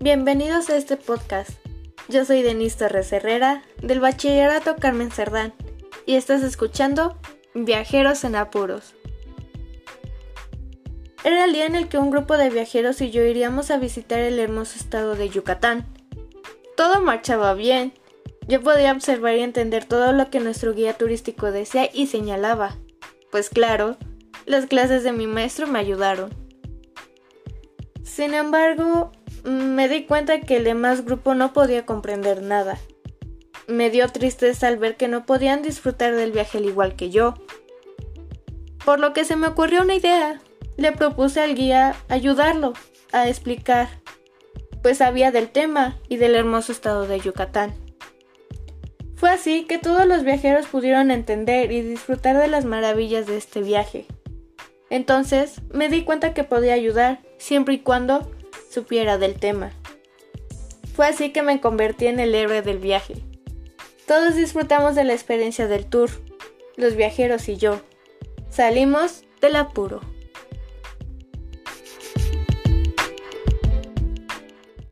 Bienvenidos a este podcast. Yo soy Denise Torres Herrera, del Bachillerato Carmen Cerdán, y estás escuchando Viajeros en Apuros. Era el día en el que un grupo de viajeros y yo iríamos a visitar el hermoso estado de Yucatán. Todo marchaba bien. Yo podía observar y entender todo lo que nuestro guía turístico decía y señalaba. Pues claro, las clases de mi maestro me ayudaron. Sin embargo, me di cuenta que el demás grupo no podía comprender nada. Me dio tristeza al ver que no podían disfrutar del viaje al igual que yo. Por lo que se me ocurrió una idea. Le propuse al guía ayudarlo a explicar, pues sabía del tema y del hermoso estado de Yucatán. Fue así que todos los viajeros pudieron entender y disfrutar de las maravillas de este viaje. Entonces me di cuenta que podía ayudar siempre y cuando supiera del tema. Fue así que me convertí en el héroe del viaje. Todos disfrutamos de la experiencia del tour, los viajeros y yo. Salimos del apuro.